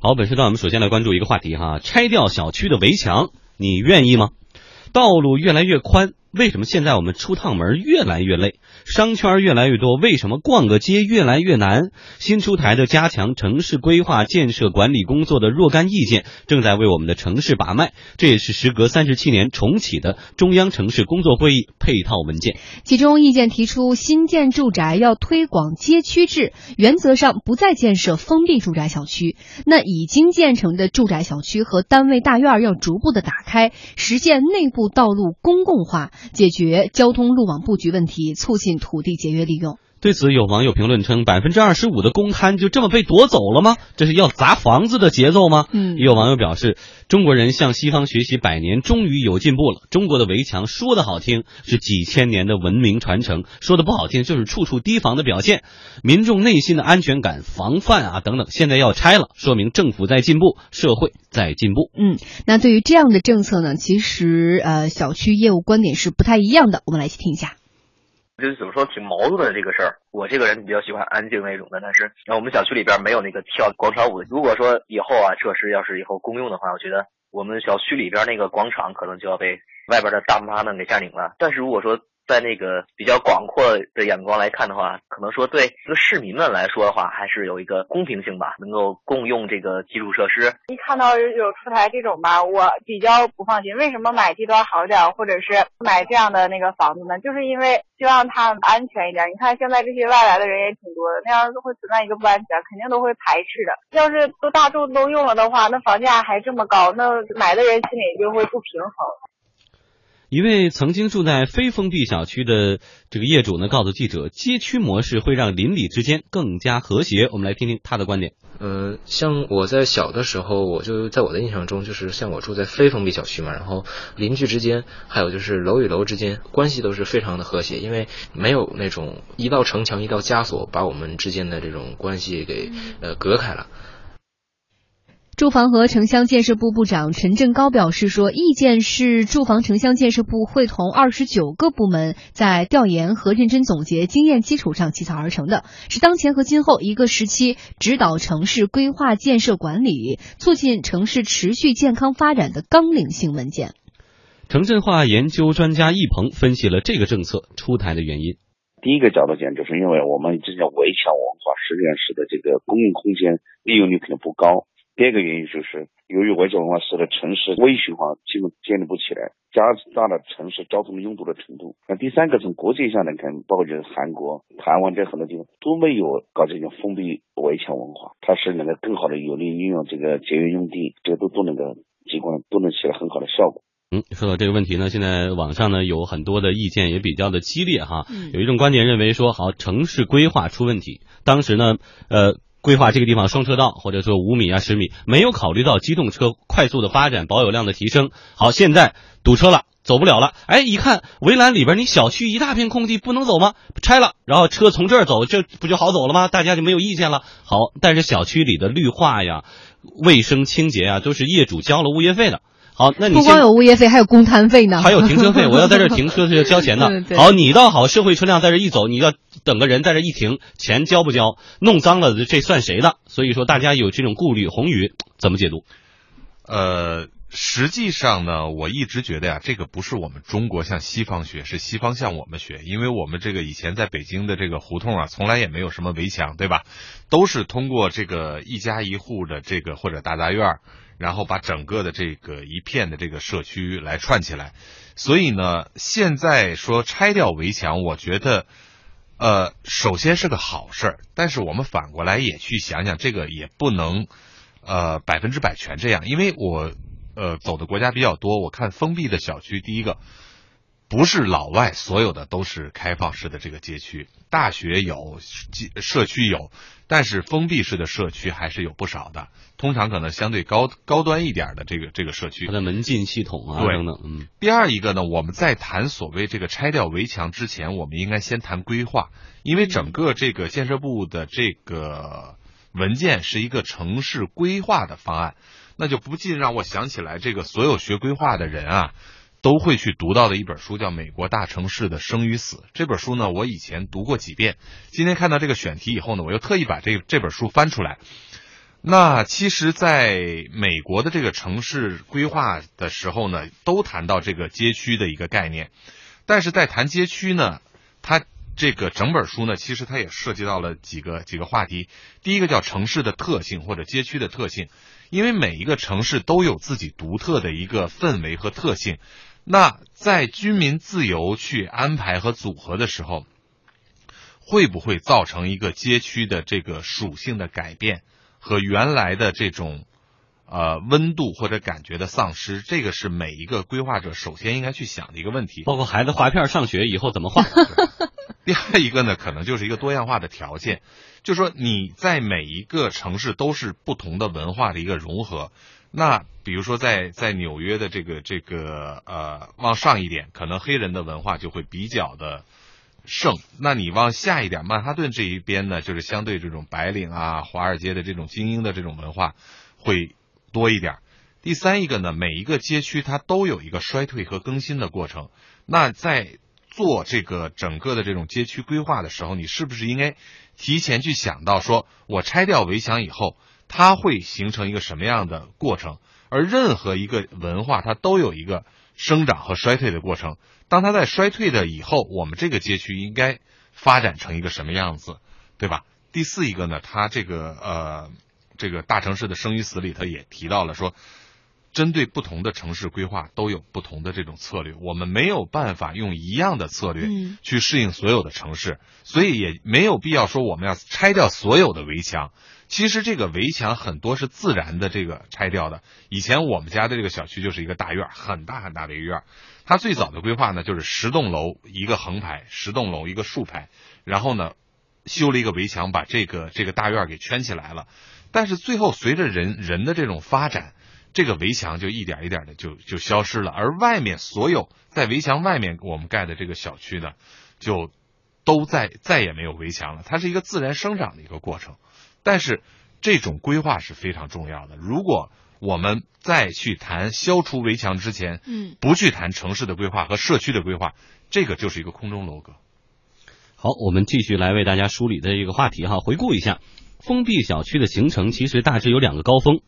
好，本时段我们首先来关注一个话题哈，拆掉小区的围墙，你愿意吗？道路越来越宽。为什么现在我们出趟门越来越累，商圈越来越多？为什么逛个街越来越难？新出台的加强城市规划建设管理工作的若干意见，正在为我们的城市把脉。这也是时隔三十七年重启的中央城市工作会议配套文件。其中意见提出，新建住宅要推广街区制，原则上不再建设封闭住宅小区。那已经建成的住宅小区和单位大院要逐步的打开，实现内部道路公共化。解决交通路网布局问题，促进土地节约利用。对此，有网友评论称：“百分之二十五的公摊就这么被夺走了吗？这是要砸房子的节奏吗？”嗯，也有网友表示：“中国人向西方学习百年，终于有进步了。中国的围墙说的好听是几千年的文明传承，说的不好听就是处处提防的表现。民众内心的安全感、防范啊等等，现在要拆了，说明政府在进步，社会在进步。”嗯，那对于这样的政策呢，其实呃，小区业务观点是不太一样的。我们来一起听一下。就是怎么说挺矛盾的这个事儿。我这个人比较喜欢安静那种的，但是那我们小区里边没有那个跳广场舞的。如果说以后啊设施要是以后公用的话，我觉得我们小区里边那个广场可能就要被外边的大妈们给占领了。但是如果说在那个比较广阔的眼光来看的话，可能说对这个市民们来说的话，还是有一个公平性吧，能够共用这个基础设施。一看到有出台这种吧，我比较不放心。为什么买地段好点，或者是买这样的那个房子呢？就是因为希望它安全一点。你看现在这些外来的人也挺多的，那样会存在一个不安全，肯定都会排斥的。要是都大众都用了的话，那房价还这么高，那买的人心里就会不平衡。一位曾经住在非封闭小区的这个业主呢，告诉记者，街区模式会让邻里之间更加和谐。我们来听听他的观点。呃，像我在小的时候，我就在我的印象中，就是像我住在非封闭小区嘛，然后邻居之间，还有就是楼与楼之间关系都是非常的和谐，因为没有那种一道城墙一道枷锁把我们之间的这种关系给呃隔开了。住房和城乡建设部部长陈振高表示说，意见是住房城乡建设部会同二十九个部门在调研和认真总结经验基础上起草而成的，是当前和今后一个时期指导城市规划建设管理、促进城市持续健康发展的纲领性文件。城镇化研究专家易鹏分析了这个政策出台的原因。第一个角度讲，就是因为我们这叫围墙文化，实验室的这个公共空间利用率肯定不高。第二个原因就是，由于围墙文化使得城市微循环基本建立不起来，加大了城市交通拥堵的程度。那第三个，从国际上来看，包括就是韩国、台湾这很多地方都没有搞这种封闭围墙文化，它是能够更好的有利运用这个节约用地，这个都都能够机关都能起到很好的效果。嗯，说到这个问题呢，现在网上呢有很多的意见也比较的激烈哈。嗯。有一种观点认为说，好，城市规划出问题，当时呢，呃。规划这个地方双车道，或者说五米啊十米，没有考虑到机动车快速的发展、保有量的提升。好，现在堵车了，走不了了。哎，一看围栏里边，你小区一大片空地，不能走吗？拆了，然后车从这儿走，这不就好走了吗？大家就没有意见了。好，但是小区里的绿化呀、卫生清洁啊，都是业主交了物业费的。好，那你不光有物业费，还有公摊费呢，还有停车费。我要在这停车是要交钱的。好，你倒好，社会车辆在这一走，你要等个人在这一停，钱交不交？弄脏了，这算谁的？所以说，大家有这种顾虑。宏宇怎么解读？呃，实际上呢，我一直觉得呀，这个不是我们中国向西方学，是西方向我们学。因为我们这个以前在北京的这个胡同啊，从来也没有什么围墙，对吧？都是通过这个一家一户的这个或者大杂院。然后把整个的这个一片的这个社区来串起来，所以呢，现在说拆掉围墙，我觉得，呃，首先是个好事儿，但是我们反过来也去想想，这个也不能，呃，百分之百全这样，因为我，呃，走的国家比较多，我看封闭的小区，第一个。不是老外所有的都是开放式的这个街区，大学有，社区有，但是封闭式的社区还是有不少的。通常可能相对高高端一点的这个这个社区，它的门禁系统啊等等。嗯。第二一个呢，我们在谈所谓这个拆掉围墙之前，我们应该先谈规划，因为整个这个建设部的这个文件是一个城市规划的方案，那就不禁让我想起来，这个所有学规划的人啊。都会去读到的一本书叫《美国大城市的生与死》。这本书呢，我以前读过几遍。今天看到这个选题以后呢，我又特意把这这本书翻出来。那其实，在美国的这个城市规划的时候呢，都谈到这个街区的一个概念，但是在谈街区呢，它这个整本书呢，其实它也涉及到了几个几个话题。第一个叫城市的特性或者街区的特性，因为每一个城市都有自己独特的一个氛围和特性。那在居民自由去安排和组合的时候，会不会造成一个街区的这个属性的改变？和原来的这种，呃，温度或者感觉的丧失，这个是每一个规划者首先应该去想的一个问题。包括孩子画片上学以后怎么画。第二一个呢，可能就是一个多样化的条件，就说你在每一个城市都是不同的文化的一个融合。那比如说在在纽约的这个这个呃往上一点，可能黑人的文化就会比较的。盛，那你往下一点，曼哈顿这一边呢，就是相对这种白领啊、华尔街的这种精英的这种文化会多一点。第三一个呢，每一个街区它都有一个衰退和更新的过程。那在做这个整个的这种街区规划的时候，你是不是应该提前去想到，说我拆掉围墙以后，它会形成一个什么样的过程？而任何一个文化，它都有一个生长和衰退的过程。当它在衰退的以后，我们这个街区应该发展成一个什么样子，对吧？第四一个呢，它这个呃，这个大城市的生与死里，头也提到了说，针对不同的城市规划都有不同的这种策略，我们没有办法用一样的策略去适应所有的城市，所以也没有必要说我们要拆掉所有的围墙。其实这个围墙很多是自然的这个拆掉的。以前我们家的这个小区就是一个大院，很大很大的一个院。它最早的规划呢，就是十栋楼一个横排，十栋楼一个竖排，然后呢，修了一个围墙，把这个这个大院给圈起来了。但是最后随着人人的这种发展，这个围墙就一点一点的就就消失了。而外面所有在围墙外面我们盖的这个小区呢，就都在再也没有围墙了。它是一个自然生长的一个过程。但是这种规划是非常重要的。如果我们再去谈消除围墙之前，嗯，不去谈城市的规划和社区的规划，这个就是一个空中楼阁。好，我们继续来为大家梳理的一个话题哈，回顾一下封闭小区的形成，其实大致有两个高峰。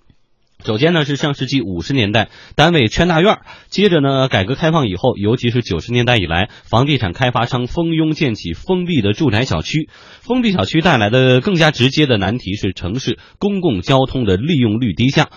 首先呢是上世纪五十年代单位圈大院，接着呢改革开放以后，尤其是九十年代以来，房地产开发商蜂拥建起封闭的住宅小区。封闭小区带来的更加直接的难题是城市公共交通的利用率低下。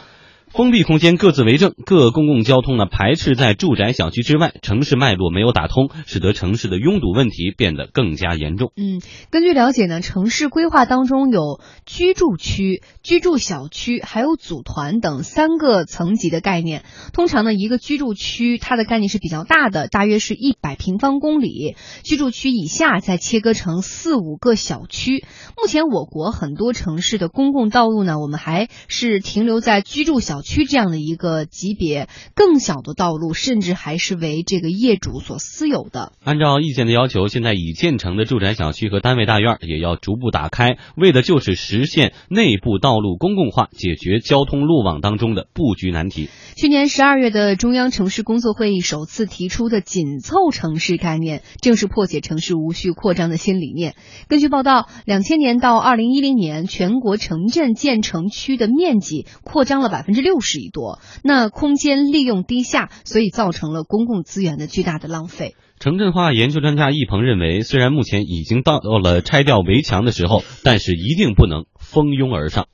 封闭空间各自为政，各公共交通呢排斥在住宅小区之外，城市脉络没有打通，使得城市的拥堵问题变得更加严重。嗯，根据了解呢，城市规划当中有居住区、居住小区，还有组团等三个层级的概念。通常呢，一个居住区它的概念是比较大的，大约是一百平方公里。居住区以下再切割成四五个小区。目前我国很多城市的公共道路呢，我们还是停留在居住小。区这样的一个级别，更小的道路甚至还是为这个业主所私有的。按照意见的要求，现在已建成的住宅小区和单位大院也要逐步打开，为的就是实现内部道路公共化，解决交通路网当中的布局难题。去年十二月的中央城市工作会议首次提出的紧凑城市概念，正是破解城市无序扩张的新理念。根据报道，两千年到二零一零年，全国城镇建成区的面积扩张了百分之六。六十亿多，那空间利用低下，所以造成了公共资源的巨大的浪费。城镇化研究专家易鹏认为，虽然目前已经到了拆掉围墙的时候，但是一定不能蜂拥而上。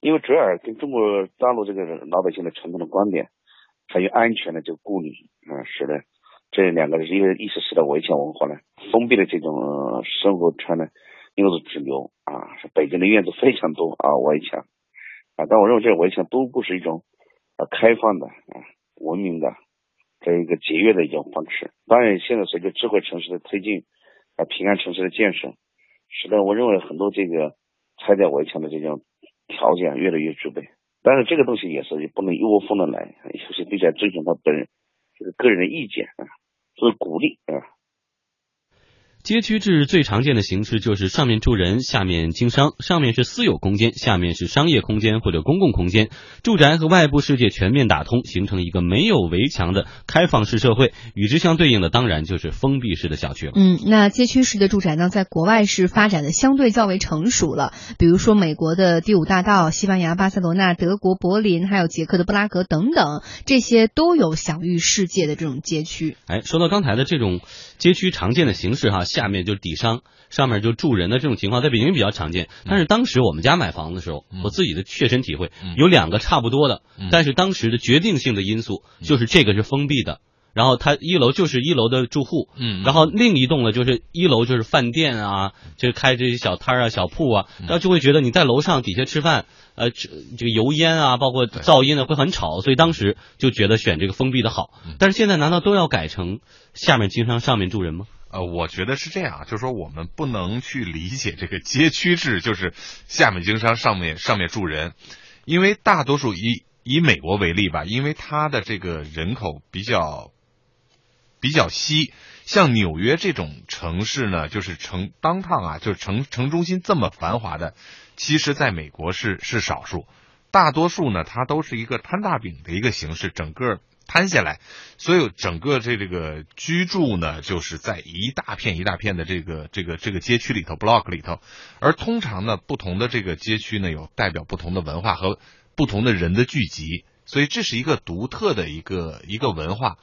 因为折耳跟中国大陆这个老百姓的传统的观点，还有安全的这个顾虑，啊，是的这两个因为意识使得围墙文化呢，封闭的这种生活圈呢，因为是主流啊，北京的院子非常多啊，围墙。但我认为这个围墙都不是一种啊开放的啊文明的这一个节约的一种方式。当然，现在随着智慧城市的推进啊，平安城市的建设，使得我认为很多这个拆掉围墙的这种条件越来越具备。但是这个东西也是不能一窝蜂的来，有些必须要遵循他本人这个个人的意见啊，做鼓励啊。街区制最常见的形式就是上面住人，下面经商，上面是私有空间，下面是商业空间或者公共空间，住宅和外部世界全面打通，形成一个没有围墙的开放式社会。与之相对应的，当然就是封闭式的小区了。嗯，那街区式的住宅呢，在国外是发展的相对较为成熟了。比如说美国的第五大道、西班牙巴塞罗那、德国柏林，还有捷克的布拉格等等，这些都有享誉世界的这种街区。哎，说到刚才的这种街区常见的形式哈，下面就底商，上面就住人的这种情况，在北京比较常见。但是当时我们家买房的时候，我自己的切身体会，有两个差不多的，但是当时的决定性的因素就是这个是封闭的。然后它一楼就是一楼的住户，嗯。然后另一栋呢就是一楼就是饭店啊，就开这些小摊啊、小铺啊，然后就会觉得你在楼上底下吃饭，呃，这这个油烟啊，包括噪音呢会很吵，所以当时就觉得选这个封闭的好。但是现在难道都要改成下面经商，上面住人吗？呃，我觉得是这样，就是说我们不能去理解这个街区制，就是下面经商，上面上面住人，因为大多数以以美国为例吧，因为它的这个人口比较比较稀，像纽约这种城市呢，就是城当趟啊，就是城城中心这么繁华的，其实在美国是是少数，大多数呢，它都是一个摊大饼的一个形式，整个摊下来，所以整个这这个居住呢，就是在一大片一大片的这个这个这个街区里头 block 里头，而通常呢，不同的这个街区呢，有代表不同的文化和不同的人的聚集，所以这是一个独特的一个一个文化。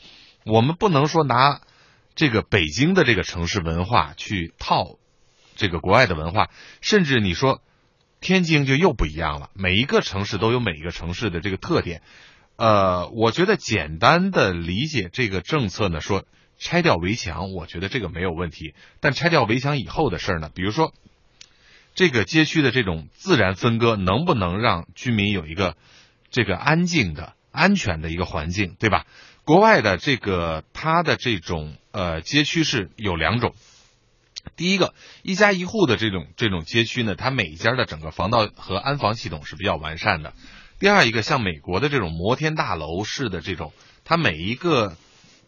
我们不能说拿这个北京的这个城市文化去套这个国外的文化，甚至你说天津就又不一样了。每一个城市都有每一个城市的这个特点。呃，我觉得简单的理解这个政策呢，说拆掉围墙，我觉得这个没有问题。但拆掉围墙以后的事儿呢，比如说这个街区的这种自然分割，能不能让居民有一个这个安静的、安全的一个环境，对吧？国外的这个它的这种呃街区是有两种，第一个一家一户的这种这种街区呢，它每一家的整个防盗和安防系统是比较完善的。第二一个像美国的这种摩天大楼式的这种，它每一个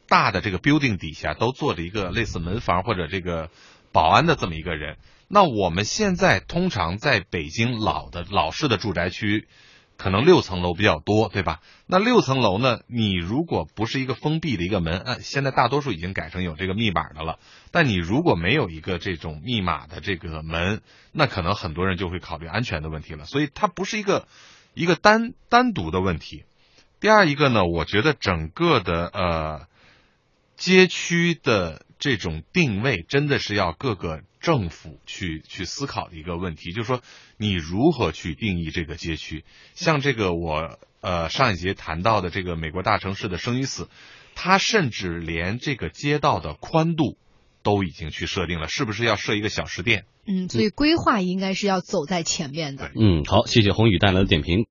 大的这个 building 底下都坐着一个类似门房或者这个保安的这么一个人。那我们现在通常在北京老的老式的住宅区。可能六层楼比较多，对吧？那六层楼呢？你如果不是一个封闭的一个门，呃，现在大多数已经改成有这个密码的了。但你如果没有一个这种密码的这个门，那可能很多人就会考虑安全的问题了。所以它不是一个一个单单独的问题。第二一个呢，我觉得整个的呃街区的这种定位，真的是要各个政府去去思考的一个问题，就是说你如何去定义这个街区？像这个我呃上一节谈到的这个美国大城市的生与死，它甚至连这个街道的宽度都已经去设定了，是不是要设一个小食店？嗯，所以规划应该是要走在前面的。嗯，好，谢谢宏宇带来的点评。